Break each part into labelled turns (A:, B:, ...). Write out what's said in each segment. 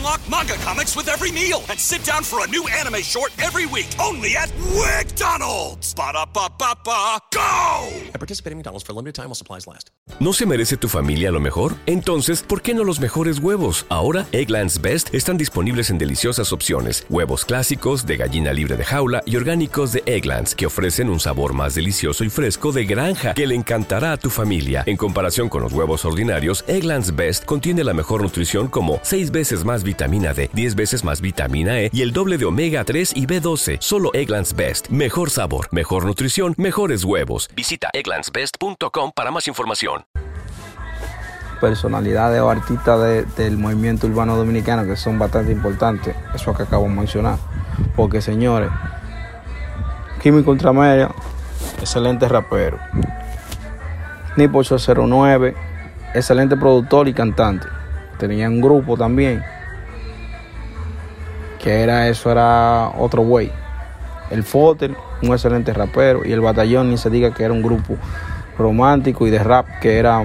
A: Unlock manga comics with every meal and sit down for a new anime short every week only at go!
B: I participate in McDonald's for a limited time while supplies last.
C: ¿No se merece tu familia lo mejor? Entonces, ¿por qué no los mejores huevos? Ahora, Egglands Best están disponibles en deliciosas opciones. Huevos clásicos, de gallina libre de jaula y orgánicos de Egglands, que ofrecen un sabor más delicioso y fresco de granja que le encantará a tu familia. En comparación con los huevos ordinarios, Egglands Best contiene la mejor nutrición como 6 veces más vitamina D, 10 veces más vitamina E y el doble de omega 3 y B12. Solo Egglands Best. Mejor sabor, mejor nutrición, mejores huevos. Visita egglandsbest.com para más información.
D: personalidades o artistas de- del movimiento urbano dominicano que son bastante importantes, eso que acabo de mencionar. Porque señores, Químico Ultramedia, excelente rapero. Nipo 809, excelente productor y cantante. Tenía un grupo también, que era eso, era otro güey. El Fotel, un excelente rapero, y el Batallón, ni se diga que era un grupo romántico y de rap que era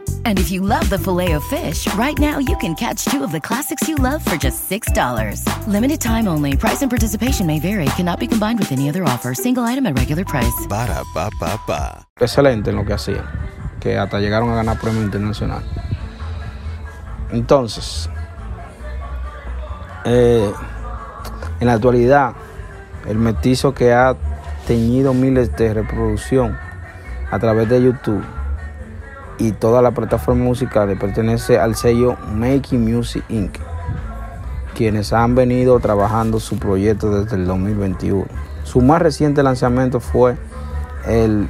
E: And if you love the filet of fish, right now you can catch two of the classics you love for just $6. Limited time only. Price and participation may vary. Cannot be combined with any other offer. Single item at regular price.
F: Ba-da-ba-ba-ba.
D: excelente en lo que hacían, que hasta llegaron a ganar premio internacional. Entonces, eh, en la actualidad, el mestizo que ha teñido miles de reproducción a través de YouTube y toda la plataforma musical pertenece al sello Making Music Inc., quienes han venido trabajando su proyecto desde el 2021. Su más reciente lanzamiento fue el